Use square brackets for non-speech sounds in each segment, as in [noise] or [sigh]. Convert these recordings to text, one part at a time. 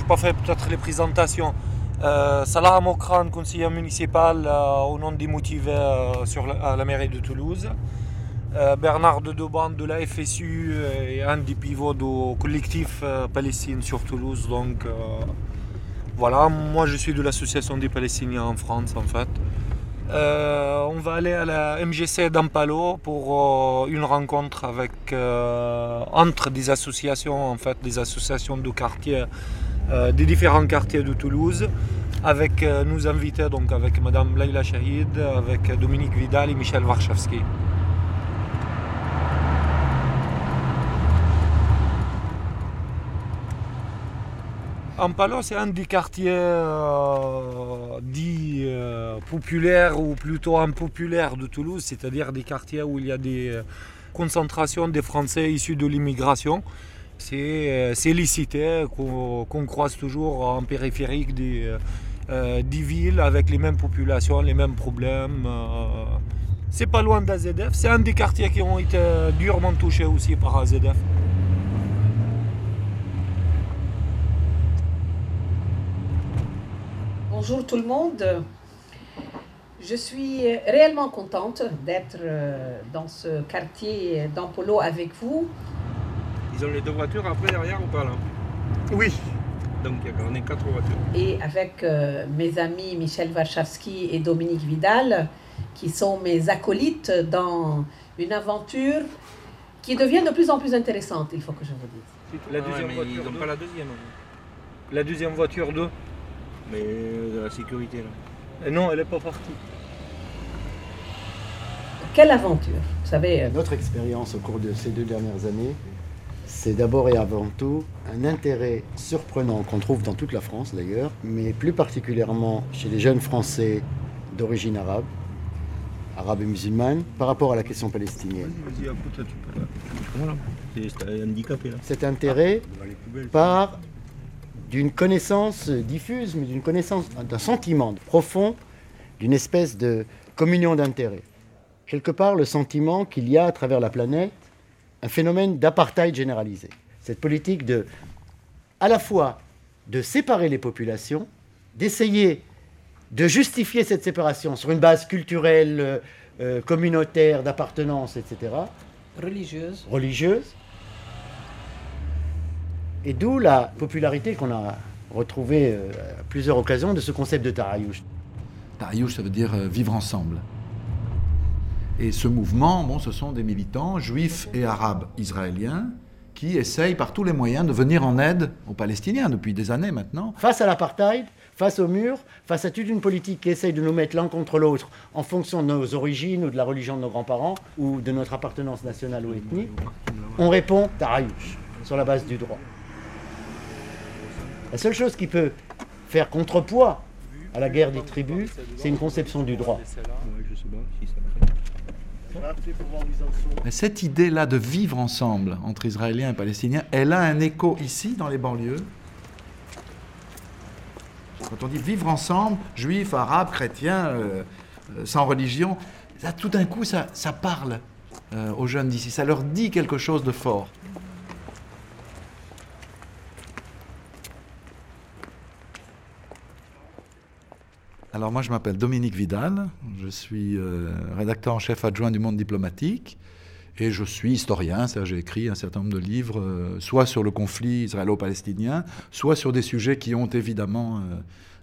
n'ai pas fait peut-être les présentations. Euh, Salah Mokran, conseiller municipal euh, au nom des motivés euh, sur à la mairie de Toulouse. Bernard de de la FSU et un des pivots du collectif Palestine sur Toulouse. Donc voilà, moi je suis de l'association des Palestiniens en France en fait. on va aller à la MGC d'Ampalo pour une rencontre avec, entre des associations, en fait, des associations de quartier euh, des différents quartiers de Toulouse, avec euh, nous invités, donc avec Madame Leila Shahid, avec Dominique Vidal et Michel Warszawski. Ampalo, c'est un des quartiers euh, dits populaires ou plutôt impopulaires de Toulouse, c'est-à-dire des quartiers où il y a des concentrations des Français issus de l'immigration c'est euh, licité qu'on croise toujours en périphérique des, euh, des, villes avec les mêmes populations, les mêmes problèmes. Euh. c'est pas loin d'AZF, c'est un des quartiers qui ont été durement touchés aussi par AZF. Bonjour tout le monde. Je suis réellement contente d'être dans ce quartier d'Ampolo avec vous. Ils ont les deux voitures après derrière ou pas là Oui. Donc on est quatre voitures. Et avec euh, mes amis Michel Warszawski et Dominique Vidal, qui sont mes acolytes dans une aventure qui devient de plus en plus intéressante, il faut que je vous dise. La deuxième voiture ils n'ont pas la deuxième. La deuxième voiture 2 Mais euh, de la sécurité là. Et non, elle n'est pas partie. Quelle aventure? Vous savez. Euh, Notre expérience au cours de ces deux dernières années, c'est d'abord et avant tout un intérêt surprenant qu'on trouve dans toute la France d'ailleurs, mais plus particulièrement chez les jeunes Français d'origine arabe, arabe et musulmane, par rapport à la question palestinienne. Cet intérêt part d'une connaissance diffuse, mais d'une connaissance, d'un sentiment profond, d'une espèce de communion d'intérêts. Quelque part, le sentiment qu'il y a à travers la planète un phénomène d'apartheid généralisé. Cette politique de, à la fois, de séparer les populations, d'essayer de justifier cette séparation sur une base culturelle, euh, euh, communautaire, d'appartenance, etc. Religieuse. Religieuse. Et d'où la popularité qu'on a retrouvée euh, à plusieurs occasions de ce concept de Tarayouch. Tarayouch, ça veut dire vivre ensemble. Et ce mouvement, bon, ce sont des militants juifs et arabes israéliens qui essayent par tous les moyens de venir en aide aux Palestiniens depuis des années maintenant. Face à l'apartheid, face au mur, face à toute une politique qui essaye de nous mettre l'un contre l'autre en fonction de nos origines ou de la religion de nos grands-parents ou de notre appartenance nationale ou ethnique, on répond Tarayouch sur la base du droit. La seule chose qui peut faire contrepoids à la guerre des tribus, c'est une conception du droit. Mais cette idée-là de vivre ensemble entre Israéliens et Palestiniens, elle a un écho ici, dans les banlieues. Quand on dit vivre ensemble, juifs, arabes, chrétiens, euh, euh, sans religion, tout d'un coup, ça, ça parle euh, aux jeunes d'ici, ça leur dit quelque chose de fort. Alors moi je m'appelle Dominique Vidal, je suis euh, rédacteur en chef adjoint du Monde diplomatique. Et je suis historien, j'ai écrit un certain nombre de livres, euh, soit sur le conflit israélo-palestinien, soit sur des sujets qui ont évidemment euh,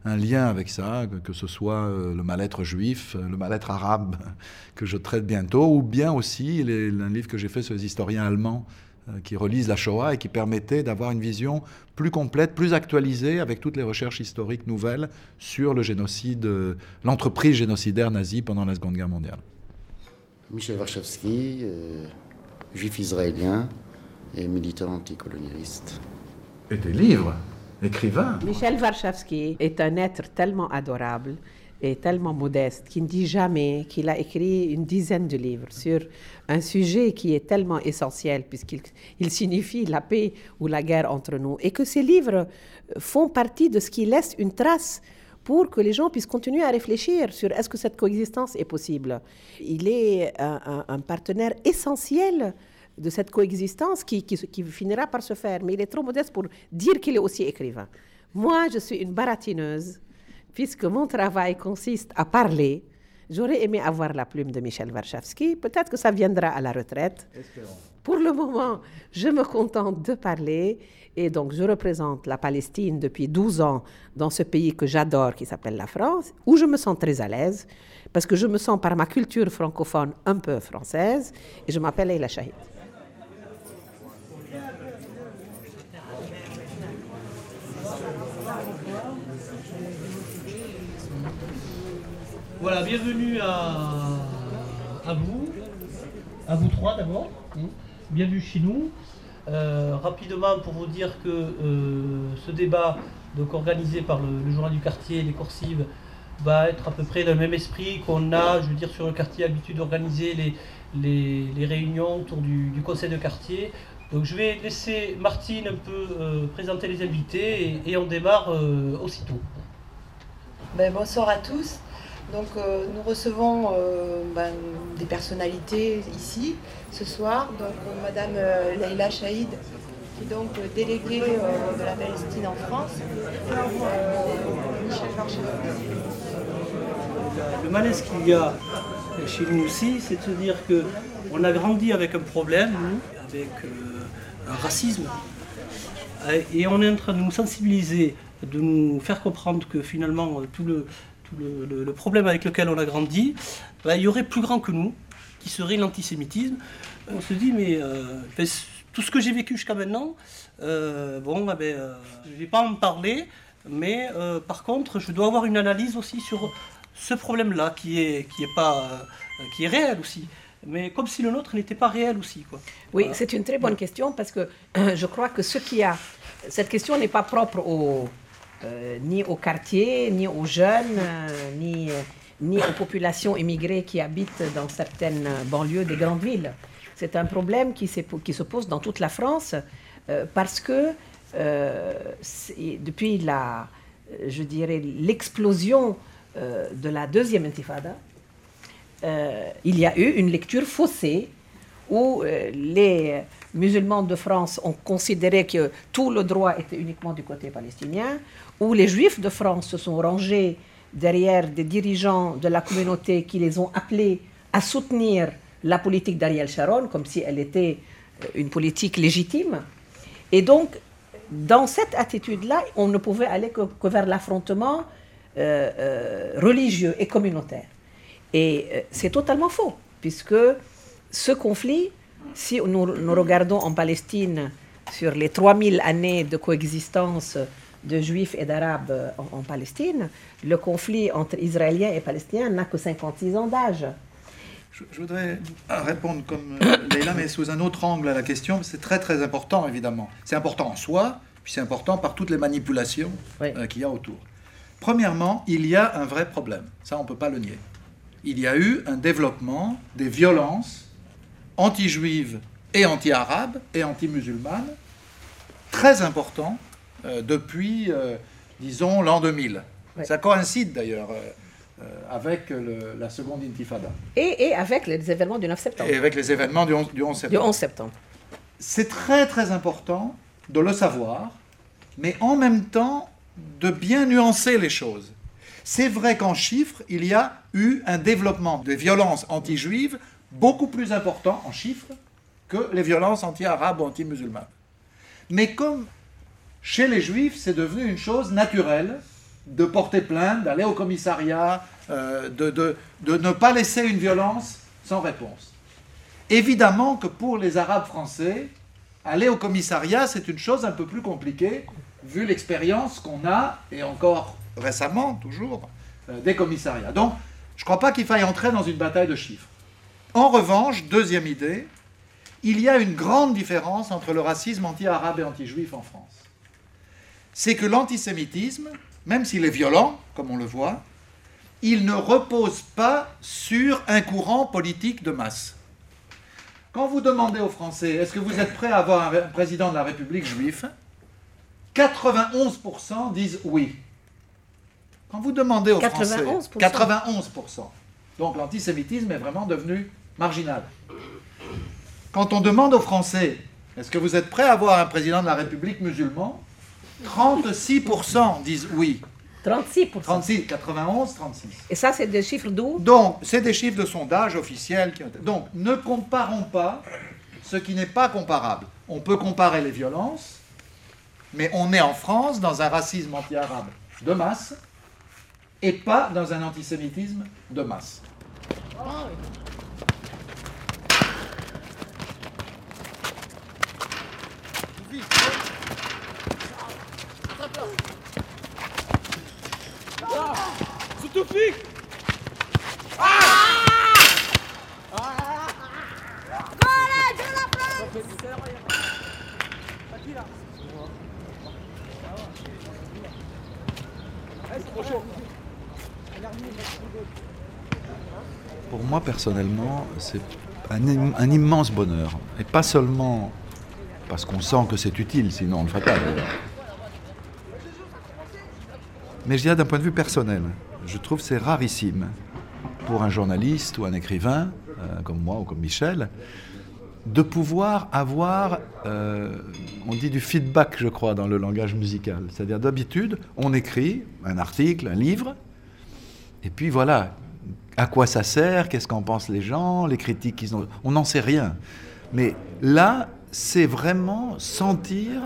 un lien avec ça, que, ce soit le mal-être juif, le mal-être arabe [laughs] que je traite bientôt, ou bien aussi un livre que j'ai fait sur les historiens allemands qui relisent la Shoah et qui permettait d'avoir une vision plus complète, plus actualisée avec toutes les recherches historiques nouvelles sur le génocide, euh, l'entreprise génocidaire nazie pendant la Seconde Guerre mondiale. Michel Warszawski, euh, juif israélien et militant anticolonialiste. Et des livres, écrivain. Michel Warszawski est un être tellement adorable est tellement modeste qu'il ne dit jamais qu'il a écrit une dizaine de livres sur un sujet qui est tellement essentiel puisqu'il signifie la paix ou la guerre entre nous et que ces livres font partie de ce qui laisse une trace pour que les gens puissent continuer à réfléchir sur est-ce que cette coexistence est possible. Il est un, partenaire essentiel de cette coexistence qui, qui finira par se faire, mais il est trop modeste pour dire qu'il est aussi écrivain. Moi, je suis une baratineuse, puisque mon travail consiste à parler. J'aurais aimé avoir la plume de Michel Warszawski. Peut-être que ça viendra à la retraite. Pour le moment, je me contente de parler. Et donc, je représente la Palestine depuis 12 ans dans ce pays que j'adore, qui s'appelle la France, où je me sens très à l'aise, parce que je me sens par ma culture francophone un peu française. Et je m'appelle Leila Shahid. Voilà, bienvenue à, vous, à vous trois d'abord. Bienvenue chez nous. Euh, rapidement, pour vous dire que euh, ce débat, donc organisé par le, journal du quartier, les coursives, va être à peu près dans le même esprit qu'on a, je veux dire, sur le quartier, l'habitude d'organiser les, les, réunions autour du, conseil de quartier. Donc je vais laisser Martine un peu euh, présenter les invités et, on démarre aussitôt. Ben, bonsoir à tous. Donc euh, nous recevons euh, ben, des personnalités ici ce soir. Donc euh, Madame Leila Chaïd, qui est donc déléguée de la Palestine en France. Le malaise qu'il y a chez nous aussi, c'est de se dire qu'on a grandi avec un problème, avec un racisme. Et on est en train de nous sensibiliser, de nous faire comprendre que finalement tout le, le, problème avec lequel on a grandi, bah, il y aurait plus grand que nous, qui serait l'antisémitisme. On se dit, mais euh, ben, tout ce que j'ai vécu jusqu'à maintenant, euh, bon, bah, ben, euh, je ne vais pas en parler, mais par contre, je dois avoir une analyse aussi sur ce problème-là, qui est, qui, est pas, qui est réel aussi mais comme si le nôtre n'était pas réel aussi. Quoi. Oui, c'est une très bonne question parce que je crois que ce qui a. Cette question n'est pas propre au, euh, ni au quartier, ni aux jeunes, euh, ni, euh, ni aux populations immigrées qui habitent dans certaines banlieues des grandes villes. C'est un problème qui, qui, se pose dans toute la France parce que depuis la, je dirais, l'explosion de la deuxième intifada, il y a eu une lecture faussée où les musulmans de France ont considéré que tout le droit était uniquement du côté palestinien, où les juifs de France se sont rangés derrière des dirigeants de la communauté qui les ont appelés à soutenir la politique d'Ariel Sharon, comme si elle était euh, une politique légitime. Et donc, dans cette attitude-là, on ne pouvait aller que, vers l'affrontement euh, euh, religieux et communautaire. Et c'est totalement faux, puisque ce conflit, si nous, nous regardons en Palestine sur les 3000 années de coexistence de juifs et d'arabes en, Palestine, le conflit entre Israéliens et Palestiniens n'a que 56 ans d'âge. Je, voudrais répondre comme euh, Leila, mais sous un autre angle à la question. C'est très très important, évidemment. C'est important en soi, puis c'est important par toutes les manipulations euh, qu'il y a autour. Premièrement, il y a un vrai problème. Ça, on ne peut pas le nier. Il y a eu un développement des violences anti-juives et anti-arabes et anti-musulmanes très important euh, depuis, euh, disons, l'an 2000. Ça coïncide d'ailleurs euh, avec la seconde intifada. Et, avec les événements du 9 septembre. Et avec les événements du 11, du 11 septembre. Du 11 septembre. C'est très très important de le savoir, mais en même temps de bien nuancer les choses. C'est vrai qu'en chiffres, il y a eu un développement des violences anti-juives beaucoup plus important en chiffres que les violences anti-arabes ou anti-musulmanes. Mais comme chez les juifs, c'est devenu une chose naturelle de porter plainte, d'aller au commissariat, euh, de, ne pas laisser une violence sans réponse. Évidemment que pour les Arabes français, aller au commissariat, c'est une chose un peu plus compliquée, vu l'expérience qu'on a, et encore récemment, toujours, euh, des commissariats. Donc, je ne crois pas qu'il faille entrer dans une bataille de chiffres. En revanche, deuxième idée, il y a une grande différence entre le racisme anti-arabe et anti-juif en France c'est que l'antisémitisme, même s'il est violent, comme on le voit, il ne repose pas sur un courant politique de masse. Quand vous demandez aux Français, est-ce que vous êtes prêts à avoir un président de la République juif 91% disent oui. Quand vous demandez aux Français, 91%. Donc l'antisémitisme est vraiment devenu marginal. Quand on demande aux Français, est-ce que vous êtes prêts à avoir un président de la République musulman 36% disent oui. 36%. 36, 91, 36. Et ça, c'est des chiffres d'où? Donc, c'est des chiffres de sondage officiels. Qui Donc, ne comparons pas ce qui n'est pas comparable. On peut comparer les violences, mais on est en France dans un racisme anti-arabe de masse et pas dans un antisémitisme de masse. Pour moi, personnellement, c'est un, im- un immense bonheur. Et pas seulement parce qu'on sent que c'est utile, sinon on le ferait pas. Mais je dirais d'un point de vue personnel, je trouve c'est rarissime pour un journaliste ou un écrivain, euh, comme moi ou comme Michel, de pouvoir avoir, euh, on dit du feedback, je crois, dans le langage musical. C'est-à-dire d'habitude, on écrit un article, un livre, et puis voilà, à quoi ça sert, qu'est-ce qu'en pensent les gens, les critiques qu'ils ont. On n'en sait rien. Mais là, c'est vraiment sentir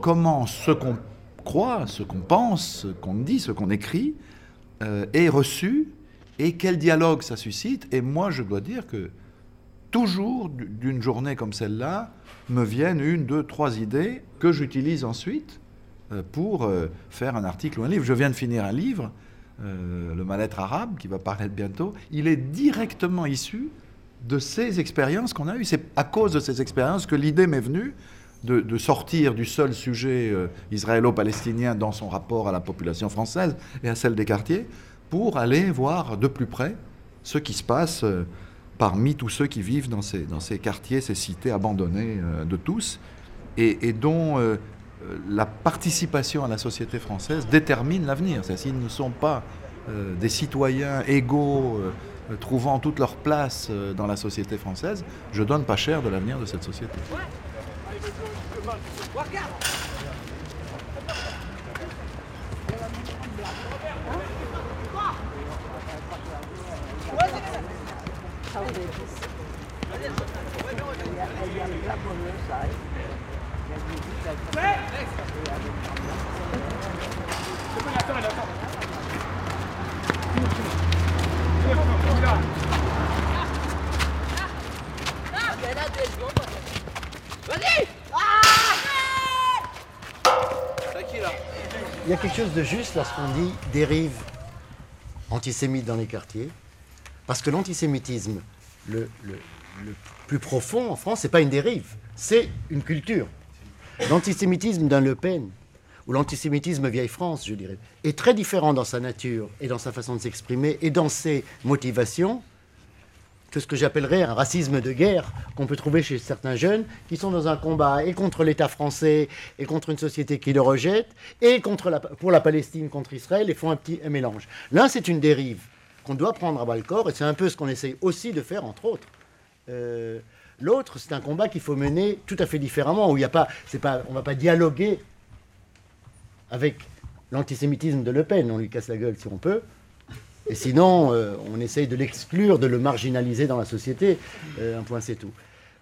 comment ce qu'on croit, ce qu'on pense, ce qu'on dit, ce qu'on écrit euh, est reçu et quel dialogue ça suscite. Et moi, je dois dire que toujours d'une journée comme celle-là, me viennent une, deux, trois idées que j'utilise ensuite euh, pour euh, faire un article ou un livre. Je viens de finir un livre, Le mal-être arabe, qui va paraître bientôt. Il est directement issu de ces expériences qu'on a eues. C'est à cause de ces expériences que l'idée m'est venue de, sortir du seul sujet euh, israélo-palestinien dans son rapport à la population française et à celle des quartiers, pour aller voir de plus près ce qui se passe euh, parmi tous ceux qui vivent dans ces, quartiers, ces cités abandonnées euh, de tous, et, dont la participation à la société française détermine l'avenir. S'ils ne sont pas des citoyens égaux, trouvant toute leur place euh, dans la société française, je donne pas cher de l'avenir de cette société. Il y a quelque chose de juste lorsqu'on dit dérive antisémite dans les quartiers, parce que l'antisémitisme, le, plus profond en France, c'est pas une dérive, c'est une culture. L'antisémitisme d'un Le Pen, ou l'antisémitisme vieille France, je dirais, est très différent dans sa nature et dans sa façon de s'exprimer et dans ses motivations que ce que j'appellerais un racisme de guerre qu'on peut trouver chez certains jeunes qui sont dans un combat et contre l'État français et contre une société qui le rejette et pour la Palestine contre Israël et font un petit mélange. L'un, c'est une dérive qu'on doit prendre à bas le corps et c'est un peu ce qu'on essaye aussi de faire, entre autres. Euh, L'autre, c'est un combat qu'il faut mener tout à fait différemment, où il a pas, on ne va pas dialoguer avec l'antisémitisme de Le Pen, on lui casse la gueule si on peut, et sinon, euh, on essaye de l'exclure, de le marginaliser dans la société. Euh, un point, c'est tout.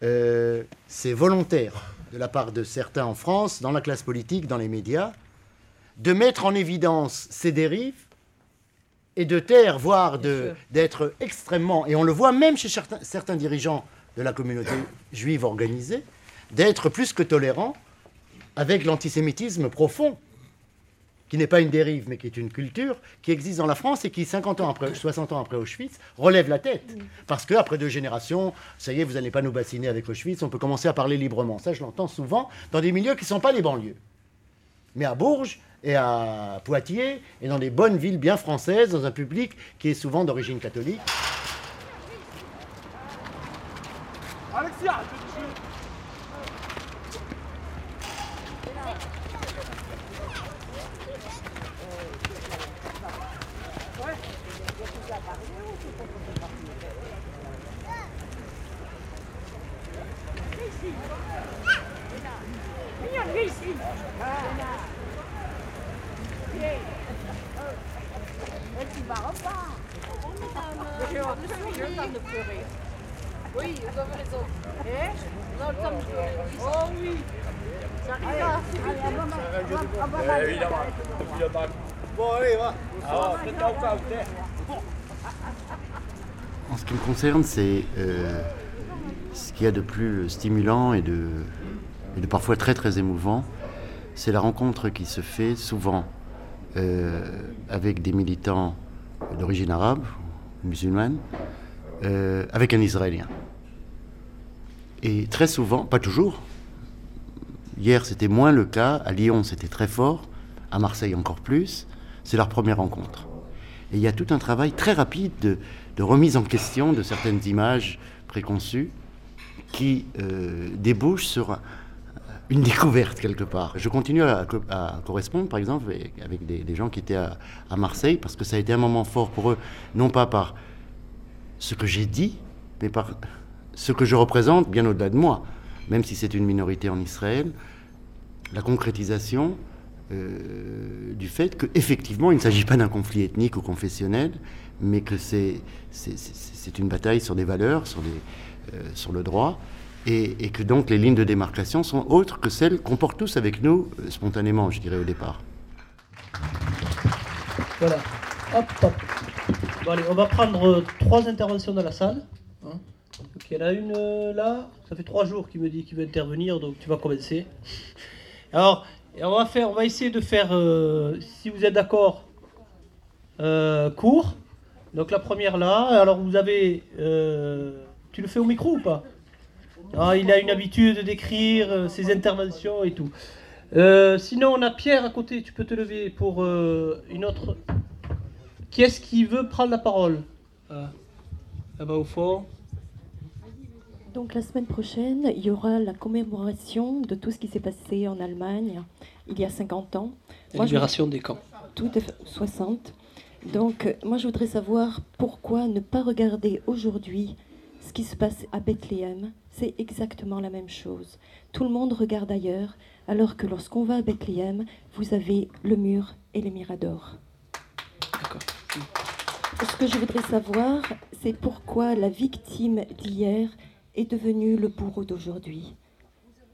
Euh, c'est volontaire de la part de certains en France, dans la classe politique, dans les médias, de mettre en évidence ces dérives et de taire, voire de- d'être extrêmement, et on le voit même chez certains, certains dirigeants de la communauté juive organisée, d'être plus que tolérants avec l'antisémitisme profond qui n'est pas une dérive, mais qui est une culture, qui existe dans la France et qui, 50 ans après, 60 ans après Auschwitz, relève la tête. Parce qu'après deux générations, ça y est, vous n'allez pas nous bassiner avec Auschwitz, on peut commencer à parler librement. Ça, je l'entends souvent dans des milieux qui ne sont pas les banlieues. Mais à Bourges et à Poitiers, et dans des bonnes villes bien françaises, dans un public qui est souvent d'origine catholique. Concerne, c'est euh, ce qu'il y a de plus stimulant et de, parfois très très émouvant, c'est la rencontre qui se fait souvent euh, avec des militants d'origine arabe, musulmane, euh, avec un Israélien. Et très souvent, pas toujours, hier c'était moins le cas, à Lyon c'était très fort, à Marseille encore plus, c'est leur première rencontre. Et il y a tout un travail très rapide de, remise en question de certaines images préconçues qui euh, débouchent sur un- une découverte quelque part. Je continue à, co- à correspondre, par exemple, avec, des, gens qui étaient à Marseille, parce que ça a été un moment fort pour eux, non pas par ce que j'ai dit, mais par ce que je représente bien au-delà de moi, même si c'est une minorité en Israël, la concrétisation euh, du fait qu'effectivement, il ne s'agit pas d'un conflit ethnique ou confessionnel, mais que c'est une bataille sur des valeurs, sur, euh, le droit, et, que donc les lignes de démarcation sont autres que celles qu'on porte tous avec nous euh, spontanément, je dirais, au départ. Voilà. Hop, hop. Bon, allez, on va prendre trois interventions dans la salle. hein. Il y en a une là. Ça fait trois jours qu'il me dit qu'il veut intervenir, donc tu vas commencer. Alors, on va essayer de faire, euh, si vous êtes d'accord, euh, court. Donc la première là. Alors vous avez, euh, tu le fais au micro ou pas? Ah, Il a une habitude d'écrire ses interventions et tout. Sinon, on a Pierre à côté. Tu peux te lever pour une autre. Qui est-ce qui veut prendre la parole? Là-bas au fond. Donc la semaine prochaine, il y aura la commémoration de tout ce qui s'est passé en Allemagne il y a 50 ans. La je- libération des camps. Tout fait, 60. Donc euh, moi je voudrais savoir pourquoi ne pas regarder aujourd'hui ce qui se passe à Bethléem. C'est exactement la même chose. Tout le monde regarde ailleurs, alors que lorsqu'on va à Bethléem, vous avez le mur et les miradors. D'accord. Ce que je voudrais savoir, c'est pourquoi la victime d'hier est devenue le bourreau d'aujourd'hui.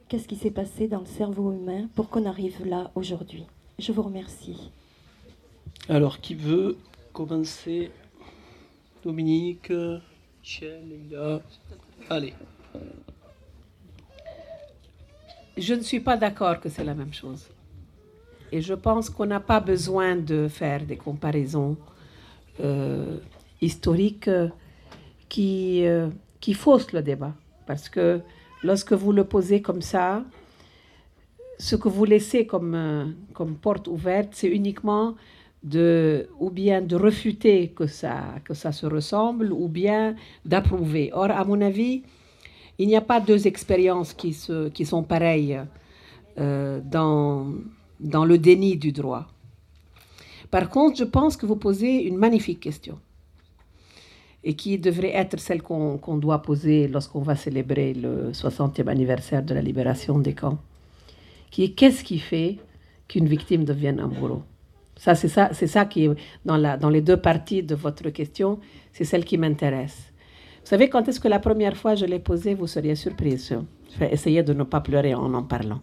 Qu'est-ce qui s'est passé dans le cerveau humain pour qu'on arrive là aujourd'hui? Je vous remercie. Alors, qui veut commencer? Dominique, Michel, Leïla Allez. Je ne suis pas d'accord que c'est la même chose. Et je pense qu'on n'a pas besoin de faire des comparaisons euh, historiques qui, euh, qui faussent le débat. Parce que lorsque vous le posez comme ça, ce que vous laissez comme, euh, comme porte ouverte, c'est uniquement de, ou bien de refuter que ça, que ça se ressemble, ou bien d'approuver. Or, à mon avis, il n'y a pas deux expériences qui, se, qui sont pareilles euh, dans, dans le déni du droit. Par contre, je pense que vous posez une magnifique question et qui devrait être celle qu'on doit poser lorsqu'on va célébrer le 60e anniversaire de la libération des camps, qui est qu'est-ce qui fait qu'une victime devienne un bourreau? Ça, c'est ça, ça qui dans les deux parties de votre question, c'est celle qui m'intéresse. Vous savez, quand est-ce que la première fois je l'ai posée, vous seriez surprise. Je vais essayer de ne pas pleurer en en parlant.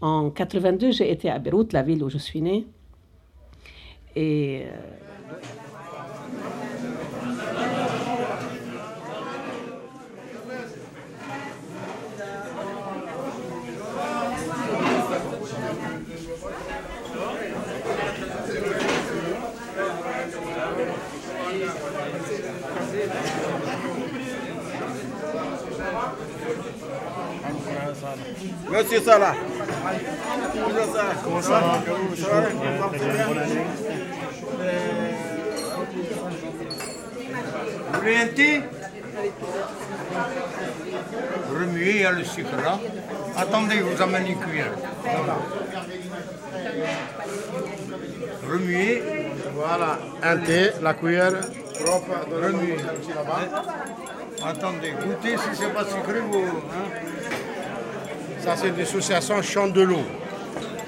En 82, j'ai été à Beyrouth, la ville où je suis née. Et euh, Comment ça va va Vous voulez un thé? Remuez, il y a le sucre là. Attendez, je vous amène une cuillère. Remuez. Voilà, un thé, la cuillère propre Remuez. Attendez, goûtez si c'est pas sucré, vous. hein. Ça, c'est l'association Champ de l'eau.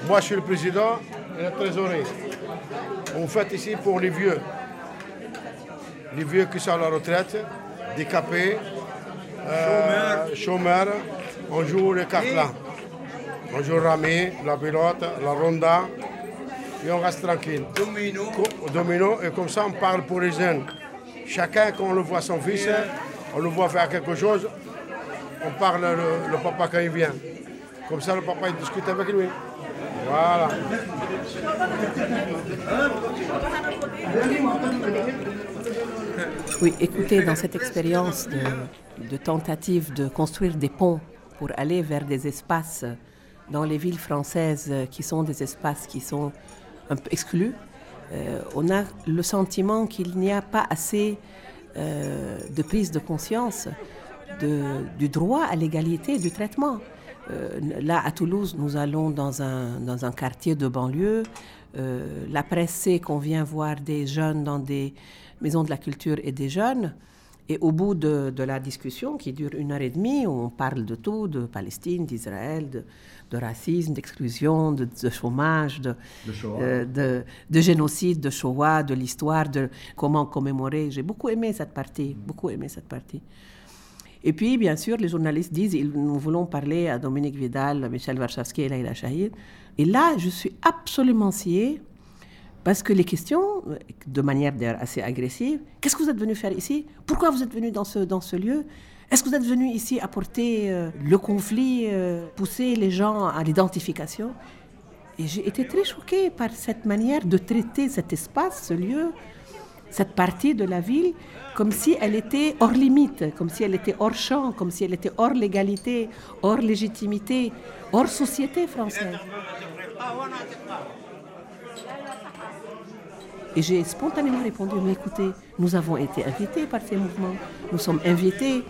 Moi, je suis le président et le trésorier. On fait ici pour les vieux. les vieux qui sont à la retraite, décapés, euh, chômeurs. On joue les cartes là. On joue rami, la pilote, la ronda, et on reste tranquille. Domino. Domino, et comme ça on parle pour les jeunes. Chacun, quand on le voit son fils, on le voit faire quelque chose, on parle le, le papa quand il vient. Comme ça, le papa discute avec lui. Voilà. Oui, écoutez, dans cette expérience de, tentative de construire des ponts pour aller vers des espaces dans les villes françaises qui sont des espaces qui sont un peu exclus, euh, on a le sentiment qu'il n'y a pas assez euh, de prise de conscience du droit à l'égalité du traitement. Euh, là, à Toulouse, nous allons dans un, dans un quartier de banlieue. Euh, la presse sait qu'on vient voir des jeunes dans des maisons de la culture et des jeunes. Et au bout de, de, la discussion, qui dure une heure et demie, où on parle de tout, de Palestine, d'Israël, de, de, racisme, d'exclusion, de, de, chômage, de, euh, de, génocide, de Shoah, de l'histoire, de comment commémorer. J'ai beaucoup aimé cette partie, beaucoup aimé cette partie. Et puis, bien sûr, les journalistes disent nous voulons parler à Dominique Vidal, Michel Warszawski et Laïla Shahid. Et là, je suis absolument sciée parce que les questions, de manière assez agressive, qu'est-ce que vous êtes venu faire ici? Pourquoi vous êtes venu dans ce, dans ce lieu? Est-ce que vous êtes venu ici apporter euh, le conflit, euh, pousser les gens à l'identification? Et j'ai été très choquée par cette manière de traiter cet espace, ce lieu, cette partie de la ville, comme si elle était hors limite, comme si elle était hors champ, comme si elle était hors légalité, hors légitimité, hors société française. Et j'ai spontanément répondu, mais écoutez, nous avons été invités par ces mouvements, nous sommes invités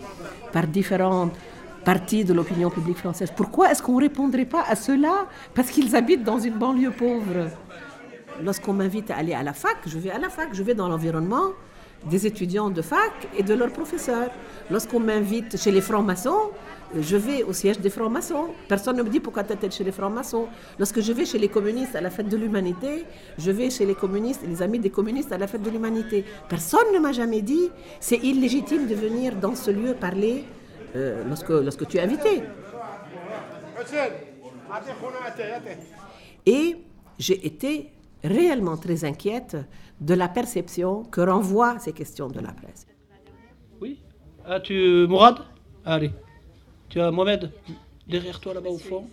par différentes parties de l'opinion publique française. Pourquoi est-ce qu'on ne répondrait pas à cela? Parce qu'ils habitent dans une banlieue pauvre. Lorsqu'on m'invite à aller à la fac, je vais à la fac, je vais dans l'environnement des étudiants de fac et de leurs professeurs. Lorsqu'on m'invite chez les francs-maçons, je vais au siège des francs-maçons. Personne ne me dit pourquoi tu es chez les francs-maçons. Lorsque je vais chez les communistes à la fête de l'humanité, je vais chez les communistes, les amis des communistes à la fête de l'humanité. Personne ne m'a jamais dit c'est illégitime de venir dans ce lieu parler euh, lorsque, lorsque tu es invité. Et j'ai été réellement très inquiète de la perception que renvoient ces questions de la presse. Oui Ah, tu. Mourad? Allez. Tu as Mohamed derrière toi là-bas au fond?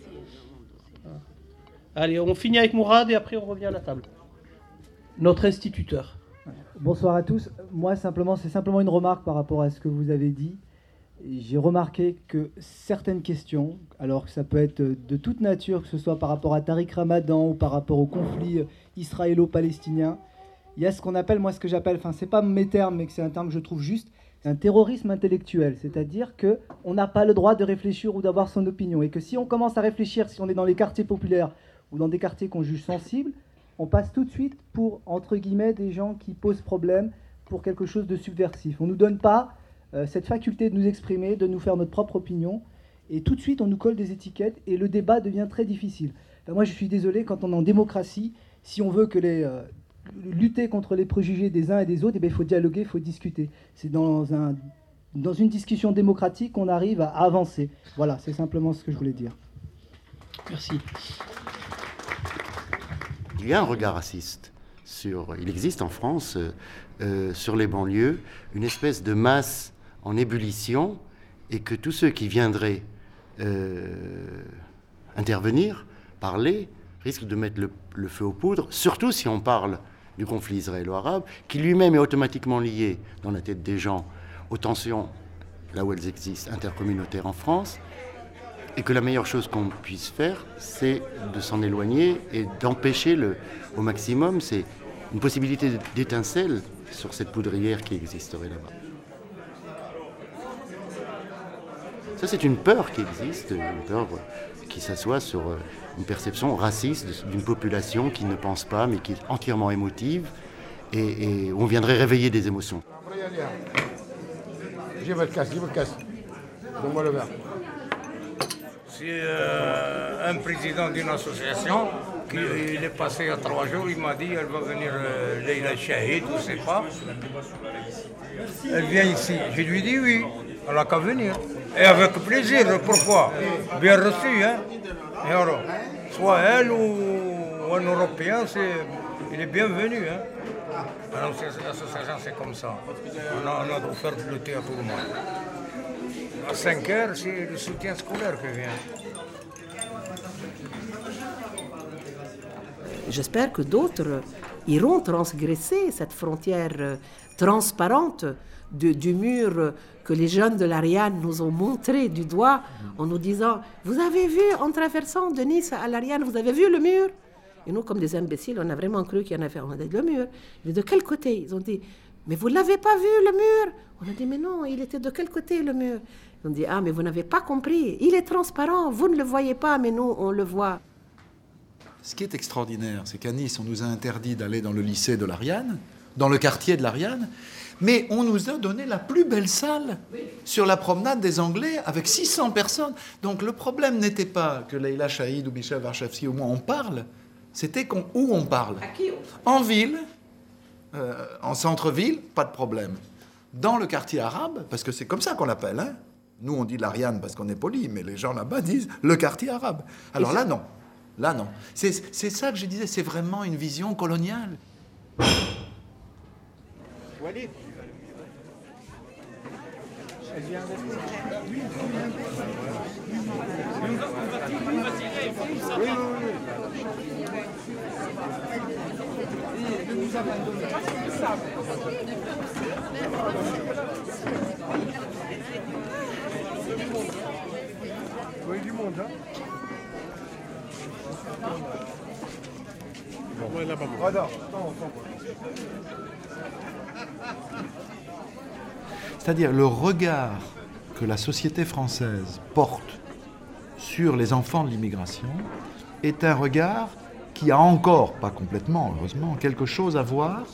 Allez, on finit avec Mourad et après on revient à la table. Notre instituteur. Bonsoir à tous. Moi, simplement, c'est simplement une remarque par rapport à ce que vous avez dit. J'ai remarqué que certaines questions, alors que ça peut être de toute nature, que ce soit par rapport à Tariq Ramadan ou par rapport au conflit israélo-palestinien, il y a ce qu'on appelle, moi ce que j'appelle, enfin c'est pas mes termes, mais c'est un terme que je trouve juste, un terrorisme intellectuel, c'est-à-dire que on n'a pas le droit de réfléchir ou d'avoir son opinion, et que si on commence à réfléchir, si on est dans les quartiers populaires ou dans des quartiers qu'on juge sensibles, on passe tout de suite pour entre guillemets des gens qui posent problème, pour quelque chose de subversif. On nous donne pas euh, cette faculté de nous exprimer, de nous faire notre propre opinion, et tout de suite on nous colle des étiquettes et le débat devient très difficile. Enfin, moi je suis désolé quand on est en démocratie, si on veut que les euh, lutter contre les préjugés des uns et des autres, eh bien, il faut dialoguer, il faut discuter. C'est dans, un, dans une discussion démocratique qu'on arrive à avancer. Voilà, c'est simplement ce que je voulais dire. Merci. Il y a un regard raciste. Sur, il existe en France, euh, euh, sur les banlieues, une espèce de masse en ébullition et que tous ceux qui viendraient euh, intervenir, parler, risquent de mettre le, feu aux poudres, surtout si on parle du conflit israélo-arabe, qui lui-même est automatiquement lié dans la tête des gens aux tensions, là où elles existent, intercommunautaires en France, et que la meilleure chose qu'on puisse faire, c'est de s'en éloigner et d'empêcher le, au maximum, c'est une possibilité d'étincelle sur cette poudrière qui existerait là-bas. Ça, c'est une peur qui existe, une peur qui s'assoit sur une perception raciste d'une population qui ne pense pas, mais qui est entièrement émotive, et, et on viendrait réveiller des émotions. J'ai votre casse, j'ai votre casse. Donne-moi le verre. C'est euh, un président d'une association il, il est passé il y a trois jours, il m'a dit elle va venir euh, Leila Shahid, je ne sais pas. Elle vient ici. Je lui dis oui, elle n'a qu'à venir. Et avec plaisir, pourquoi? Bien reçu, hein? Et alors, soit elle ou un Européen, il est bienvenu, hein? Alors, l'association, c'est comme ça. On a, on a offert le thé à tout le monde. À 5 heures, c'est le soutien scolaire qui vient. J'espère que d'autres iront transgresser cette frontière euh, transparente du mur que les jeunes de l'Ariane nous ont montré du doigt en nous disant Vous avez vu en traversant de Nice à l'Ariane, vous avez vu le mur? Et nous, comme des imbéciles, on a vraiment cru qu'il y en avait. On a dit Le mur. Mais de quel côté? Ils ont dit Mais vous l'avez pas vu le mur? On a dit Mais non, il était de quel côté le mur? Ils ont dit Ah, mais vous n'avez pas compris. Il est transparent, vous ne le voyez pas, mais nous, on le voit. Ce qui est extraordinaire, c'est qu'à Nice, on nous a interdit d'aller dans le lycée de l'Ariane, dans le quartier de l'Ariane, mais on nous a donné la plus belle salle sur la promenade des Anglais avec 600 personnes. Donc le problème n'était pas que Leila Chaïd ou Michel Warchevsky ou moi on parle, c'était qu'on- où on parle. En ville, euh, en centre-ville, pas de problème. Dans le quartier arabe, parce que c'est comme ça qu'on l'appelle, hein. nous on dit l'Ariane parce qu'on est poli, mais les gens là-bas disent le quartier arabe. Alors là, non. Là, non. C'est ça que je disais, c'est vraiment une vision coloniale. Walid Elle vient avec Oui, oui, oui. Oui, du monde, hein Ouais, là-bas. Attends, attends, attends. C'est-à-dire le regard que la société française porte sur les enfants de l'immigration est un regard qui a encore, pas complètement heureusement, quelque chose à voir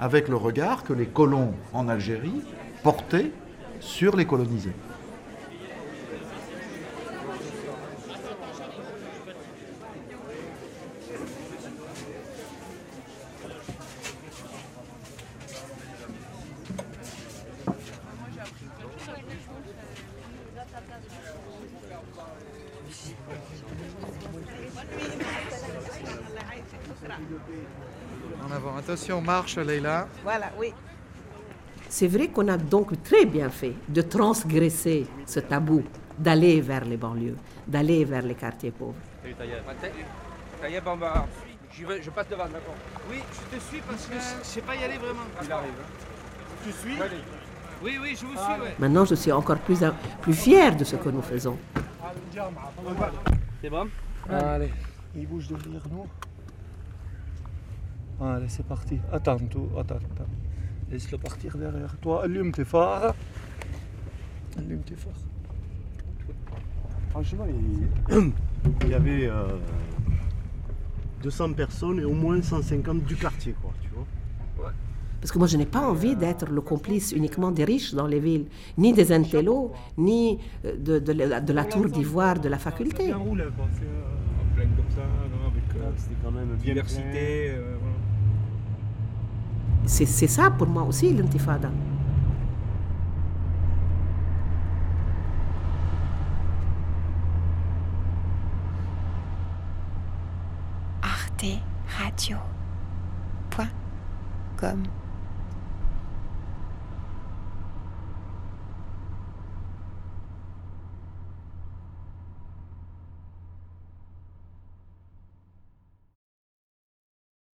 avec le regard que les colons en Algérie portaient sur les colonisés. En avant, attention, marche Leïla. Voilà, oui. C'est vrai qu'on a donc très bien fait de transgresser ce tabou, d'aller vers les banlieues, d'aller vers les quartiers pauvres. Taïeb, on va. Vais- je passe devant, d'accord Oui, je te suis parce que je sais pas y aller vraiment. Il arrive. Tu suis Oui, oui, je vous suis, ouais. Maintenant, je suis encore plus, plus fière de ce que nous faisons. C'est bon? Allez, il bouge derrière nous. Allez, c'est parti. Attends, tout, attends, attends. Laisse-le partir derrière toi. Allume tes phares. Allume tes phares. Franchement, il, il y avait euh, 200 personnes et au moins 150 du quartier, quoi, tu vois. Parce que moi, je n'ai pas envie d'être le complice uniquement des riches dans les villes, ni des intellos, ni euh, de, de la, de la tour d'ivoire de la faculté. Bien roulé, quoi. C'est euh, en plein comme ça, non, avec euh, C'était quand même diversité. euh, voilà. C'est ça pour moi aussi l'intifada. arteradio.com